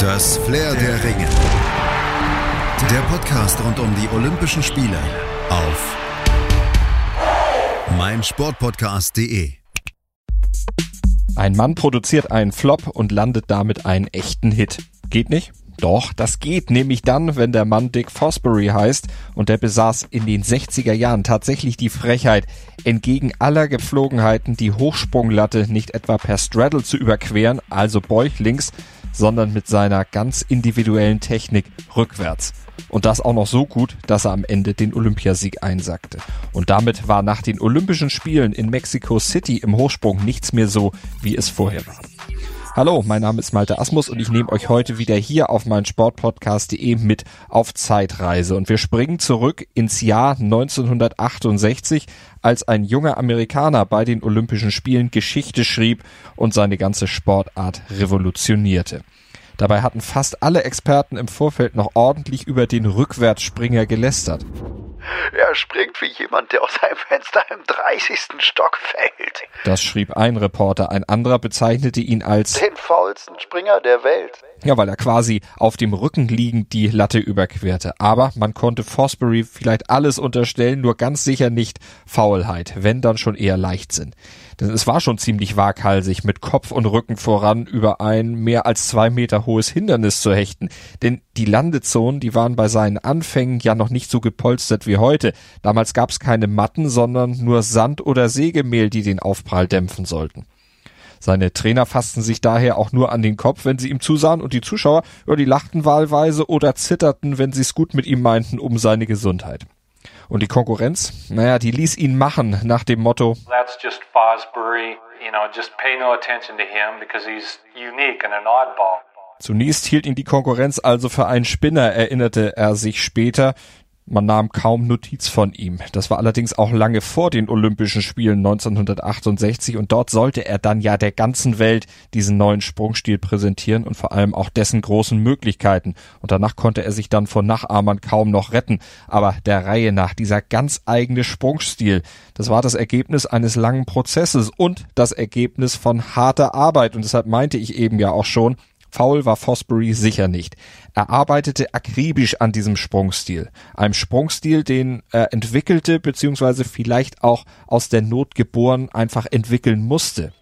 Das Flair der Ringe. Der Podcast rund um die Olympischen Spiele auf meinsportpodcast.de. Ein Mann produziert einen Flop und landet damit einen echten Hit. Geht nicht? Doch, das geht nämlich dann, wenn der Mann Dick Fosbury heißt und der besaß in den 60er Jahren tatsächlich die Frechheit, entgegen aller Gepflogenheiten die Hochsprunglatte nicht etwa per Straddle zu überqueren, also bäuchlings, sondern mit seiner ganz individuellen Technik rückwärts. Und das auch noch so gut, dass er am Ende den Olympiasieg einsackte. Und damit war nach den Olympischen Spielen in Mexico City im Hochsprung nichts mehr so, wie es vorher war. Hallo, mein Name ist Malte Asmus und ich nehme euch heute wieder hier auf meinen Sportpodcast.de mit auf Zeitreise. Und wir springen zurück ins Jahr 1968, als ein junger Amerikaner bei den Olympischen Spielen Geschichte schrieb und seine ganze Sportart revolutionierte. Dabei hatten fast alle Experten im Vorfeld noch ordentlich über den Rückwärtsspringer gelästert. Er springt wie jemand, der aus einem Fenster im 30. Stock fällt. Das schrieb ein Reporter, ein anderer bezeichnete ihn als den faulsten Springer der Welt. Ja, weil er quasi auf dem Rücken liegend die Latte überquerte. Aber man konnte Fosbury vielleicht alles unterstellen, nur ganz sicher nicht Faulheit, wenn dann schon eher Leichtsinn. Denn es war schon ziemlich waghalsig, mit Kopf und Rücken voran über ein mehr als zwei Meter hohes Hindernis zu hechten. Denn die Landezonen, die waren bei seinen Anfängen ja noch nicht so gepolstert wie heute. Damals gab es keine Matten, sondern nur Sand oder Sägemehl, die den Aufprall dämpfen sollten. Seine Trainer fassten sich daher auch nur an den Kopf, wenn sie ihm zusahen und die Zuschauer, ja, die lachten wahlweise oder zitterten, wenn sie es gut mit ihm meinten, um seine Gesundheit. Und die Konkurrenz, naja, die ließ ihn machen nach dem Motto, That's just Fosbury, you know, just pay no attention to him because he's unique and an oddball. Zunächst hielt ihn die Konkurrenz also für einen Spinner, erinnerte er sich später. Man nahm kaum Notiz von ihm. Das war allerdings auch lange vor den Olympischen Spielen 1968 und dort sollte er dann ja der ganzen Welt diesen neuen Sprungstil präsentieren und vor allem auch dessen großen Möglichkeiten. Und danach konnte er sich dann von Nachahmern kaum noch retten. Aber der Reihe nach, dieser ganz eigene Sprungstil, das war das Ergebnis eines langen Prozesses und das Ergebnis von harter Arbeit. Und deshalb meinte ich eben ja auch schon, Faul war Fosbury sicher nicht. Er arbeitete akribisch an diesem Sprungstil. Einem Sprungstil, den er entwickelte, beziehungsweise vielleicht auch aus der Not geboren einfach entwickeln musste.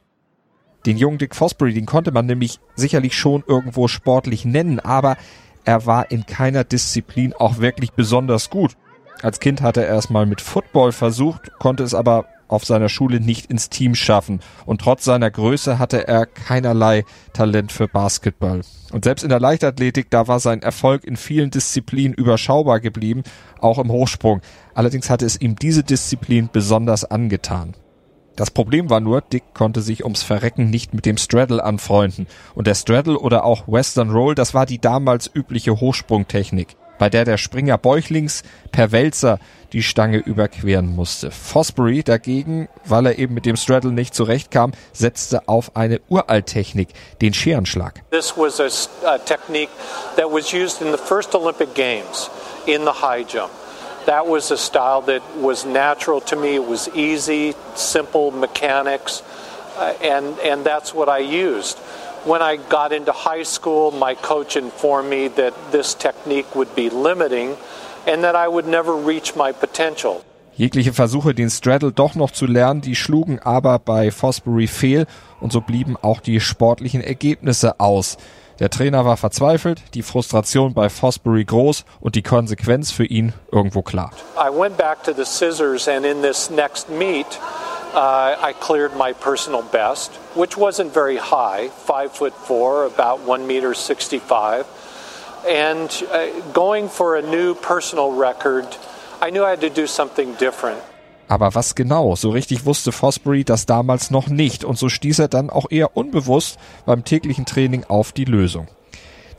Den jungen Dick Fosbury, den konnte man nämlich sicherlich schon irgendwo sportlich nennen, aber er war in keiner Disziplin auch wirklich besonders gut. Als Kind hatte er es mal mit Football versucht, konnte es aber auf seiner Schule nicht ins Team schaffen. Und trotz seiner Größe hatte er keinerlei Talent für Basketball. Und selbst in der Leichtathletik, da war sein Erfolg in vielen Disziplinen überschaubar geblieben, auch im Hochsprung. Allerdings hatte es ihm diese Disziplin besonders angetan. Das Problem war nur, Dick konnte sich ums Verrecken nicht mit dem Straddle anfreunden. Und der Straddle oder auch Western Roll, das war die damals übliche Hochsprungtechnik, bei der der Springer bäuchlings per Wälzer die Stange überqueren musste. Fosbury dagegen, weil er eben mit dem Straddle nicht zurechtkam, setzte auf eine Uralttechnik, den Scherenschlag. This was a, a technique that was used in the first Olympic Games in the high jump. That was a style that was natural to me. It was easy, simple mechanics, uh, and and that's what I used. When I got into high school, my coach informed me that this technique would be limiting and that I would never reach my potential. Jegliche Versuche, den Straddle doch noch zu lernen, die schlugen aber bei Fosbury fehl und so blieben auch die sportlichen Ergebnisse aus. Der Trainer war verzweifelt, die Frustration bei Fosbury groß und die Konsequenz für ihn irgendwo klar. I went back to the scissors and in this next meet uh, I cleared my personal best, which wasn't very high, five foot four, about one meter sixty-five. And uh, going for a new personal record, I knew I had to do something different. Aber was genau? So richtig wusste Fosbury das damals noch nicht und so stieß er dann auch eher unbewusst beim täglichen Training auf die Lösung.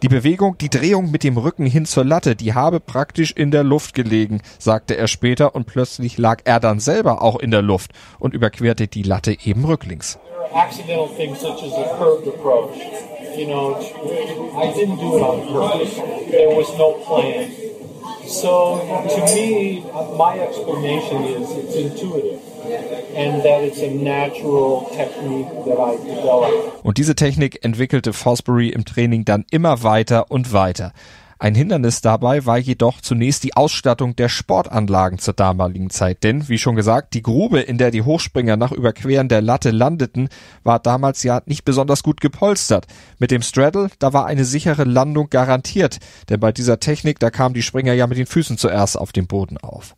Die Bewegung, die Drehung mit dem Rücken hin zur Latte, die habe praktisch in der Luft gelegen, sagte er später und plötzlich lag er dann selber auch in der Luft und überquerte die Latte eben rücklings. So, to me, my explanation is it's intuitive. Und diese Technik entwickelte Fosbury im Training dann immer weiter und weiter. Ein Hindernis dabei war jedoch zunächst die Ausstattung der Sportanlagen zur damaligen Zeit, denn wie schon gesagt, die Grube, in der die Hochspringer nach Überqueren der Latte landeten, war damals ja nicht besonders gut gepolstert. Mit dem Straddle, da war eine sichere Landung garantiert, denn bei dieser Technik, da kamen die Springer ja mit den Füßen zuerst auf den Boden auf.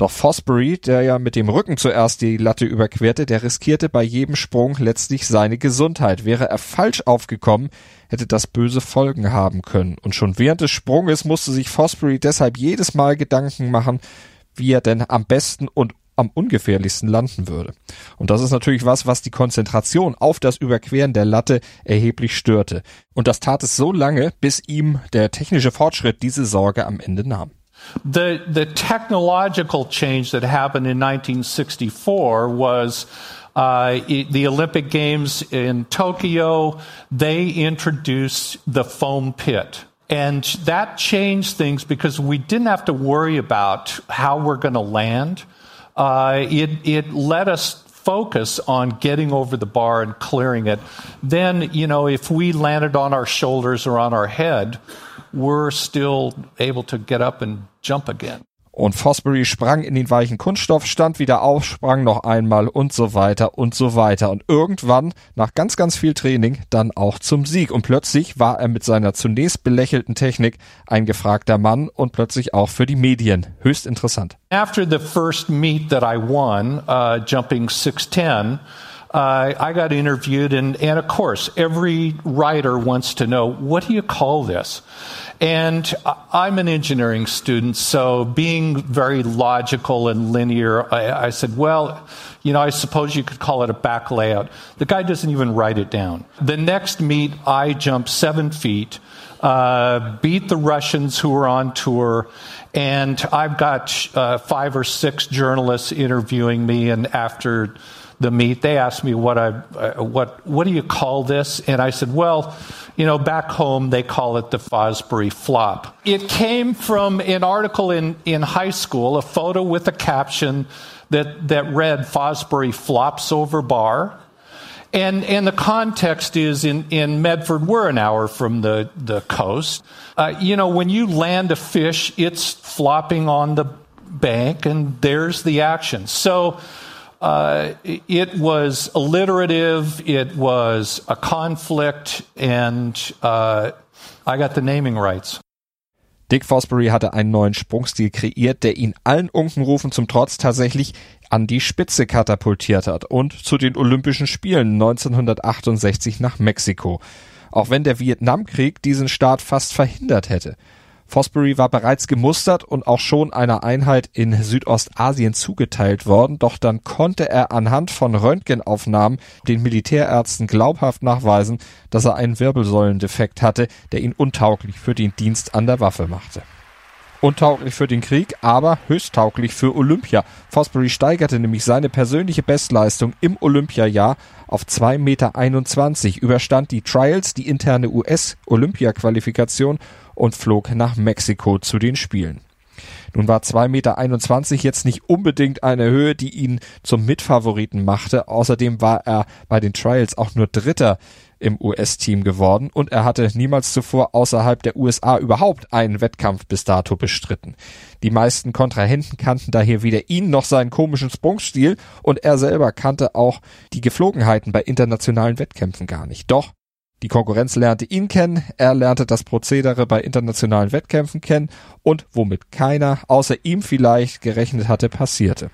Doch Fosbury, der ja mit dem Rücken zuerst die Latte überquerte, der riskierte bei jedem Sprung letztlich seine Gesundheit. Wäre er falsch aufgekommen, hätte das böse Folgen haben können. Und schon während des Sprunges musste sich Fosbury deshalb jedes Mal Gedanken machen, wie er denn am besten und am ungefährlichsten landen würde. Und das ist natürlich was, was die Konzentration auf das Überqueren der Latte erheblich störte. Und das tat es so lange, bis ihm der technische Fortschritt diese Sorge am Ende nahm. The, the technological change that happened in 1964 was uh, the Olympic Games in Tokyo, they introduced the foam pit. And that changed things because we didn't have to worry about how we're going to land. Uh, it, it let us focus on getting over the bar and clearing it. Then, you know, if we landed on our shoulders or on our head, we're still able to get up and jump again. Und Fosbury sprang in den weichen Kunststoff, stand wieder auf, sprang noch einmal und so weiter und so weiter. Und irgendwann, nach ganz, ganz viel Training, dann auch zum Sieg. Und plötzlich war er mit seiner zunächst belächelten Technik ein gefragter Mann und plötzlich auch für die Medien. Höchst interessant. After the first meet that I won, uh, jumping 610, uh, I got interviewed, and, and of course, every writer wants to know what do you call this? And I'm an engineering student, so being very logical and linear, I, I, said, well, you know, I suppose you could call it a back layout. The guy doesn't even write it down. The next meet, I jumped seven feet, uh, beat the Russians who were on tour, and I've got uh, five or six journalists interviewing me, and after the meet, they asked me what I, uh, what, what do you call this? And I said, well, you know, back home they call it the Fosbury flop. It came from an article in, in high school, a photo with a caption that, that read Fosbury flops over bar. And, and the context is in, in Medford, we're an hour from the, the coast. Uh, you know, when you land a fish, it's flopping on the bank, and there's the action. So uh, it was alliterative, it was a conflict, and uh, I got the naming rights. Dick Fosbury hatte einen neuen Sprungstil kreiert, der ihn allen Unkenrufen zum Trotz tatsächlich an die Spitze katapultiert hat und zu den Olympischen Spielen 1968 nach Mexiko. Auch wenn der Vietnamkrieg diesen Start fast verhindert hätte. Fosbury war bereits gemustert und auch schon einer Einheit in Südostasien zugeteilt worden, doch dann konnte er anhand von Röntgenaufnahmen den Militärärzten glaubhaft nachweisen, dass er einen Wirbelsäulendefekt hatte, der ihn untauglich für den Dienst an der Waffe machte. Untauglich für den Krieg, aber höchsttauglich für Olympia. Fosbury steigerte nämlich seine persönliche Bestleistung im Olympiajahr auf 2,21 Meter, überstand die Trials, die interne US-Olympia-Qualifikation und flog nach Mexiko zu den Spielen. Nun war 2,21 Meter jetzt nicht unbedingt eine Höhe, die ihn zum Mitfavoriten machte. Außerdem war er bei den Trials auch nur Dritter im US-Team geworden und er hatte niemals zuvor außerhalb der USA überhaupt einen Wettkampf bis dato bestritten. Die meisten Kontrahenten kannten daher weder ihn noch seinen komischen Sprungstil und er selber kannte auch die Geflogenheiten bei internationalen Wettkämpfen gar nicht. Doch die Konkurrenz lernte ihn kennen, er lernte das Prozedere bei internationalen Wettkämpfen kennen und womit keiner außer ihm vielleicht gerechnet hatte, passierte.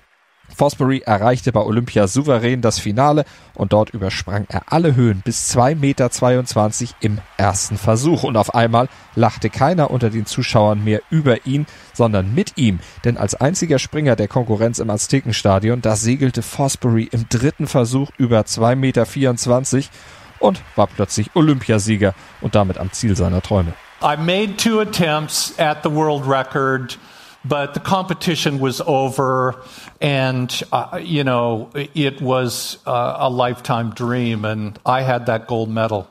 Fosbury erreichte bei Olympia souverän das Finale und dort übersprang er alle Höhen bis 2,22 Meter im ersten Versuch. Und auf einmal lachte keiner unter den Zuschauern mehr über ihn, sondern mit ihm. Denn als einziger Springer der Konkurrenz im Aztekenstadion, da segelte Fosbury im dritten Versuch über 2,24 Meter und war plötzlich Olympiasieger und damit am Ziel seiner Träume. I made two attempts at the world record, but the competition was over, and uh, you know it was uh, a lifetime dream, and I had that gold medal.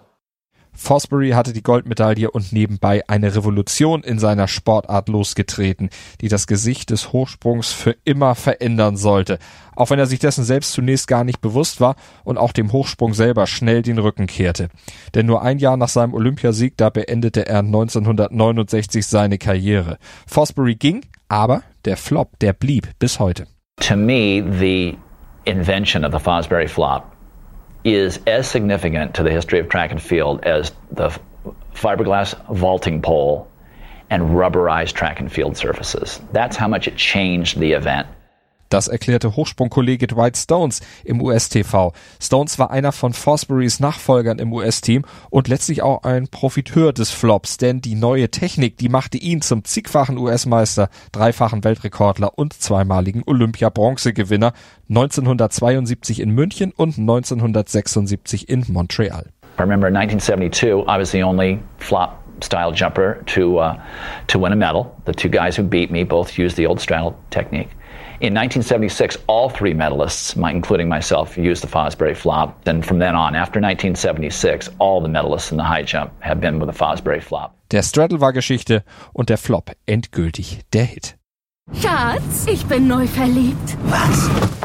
Fosbury hatte die Goldmedaille und nebenbei eine Revolution in seiner Sportart losgetreten, die das Gesicht des Hochsprungs für immer verändern sollte, auch wenn er sich dessen selbst zunächst gar nicht bewusst war und auch dem Hochsprung selber schnell den Rücken kehrte. Denn nur ein Jahr nach seinem Olympiasieg, da beendete er 1969 seine Karriere. Fosbury ging, aber der Flop, der blieb bis heute. To me, the invention of the Fosbury flop is as significant to the history of track and field as the fiberglass vaulting pole and rubberized track and field surfaces. That's how much it changed the event. Das erklärte Hochsprungkollege Dwight Stones im US-TV. Stones war einer von Fosburys Nachfolgern im US-Team und letztlich auch ein Profiteur des Flops, denn die neue Technik, die machte ihn zum zigfachen US-Meister, dreifachen Weltrekordler und zweimaligen Olympia-Bronzegewinner 1972 in München und 1976 in Montreal. I remember in 1972, I was the only flop style jumper to uh, to win a medal. The two guys who beat me both used the old straddle technique. In 1976, all three medalists, my, including myself, used the Fosbury flop. And from then on, after 1976, all the medalists in the high jump have been with the Fosbury flop. Der Straddle war Geschichte und der Flop endgültig der Hit. Schatz, ich bin neu verliebt. Was?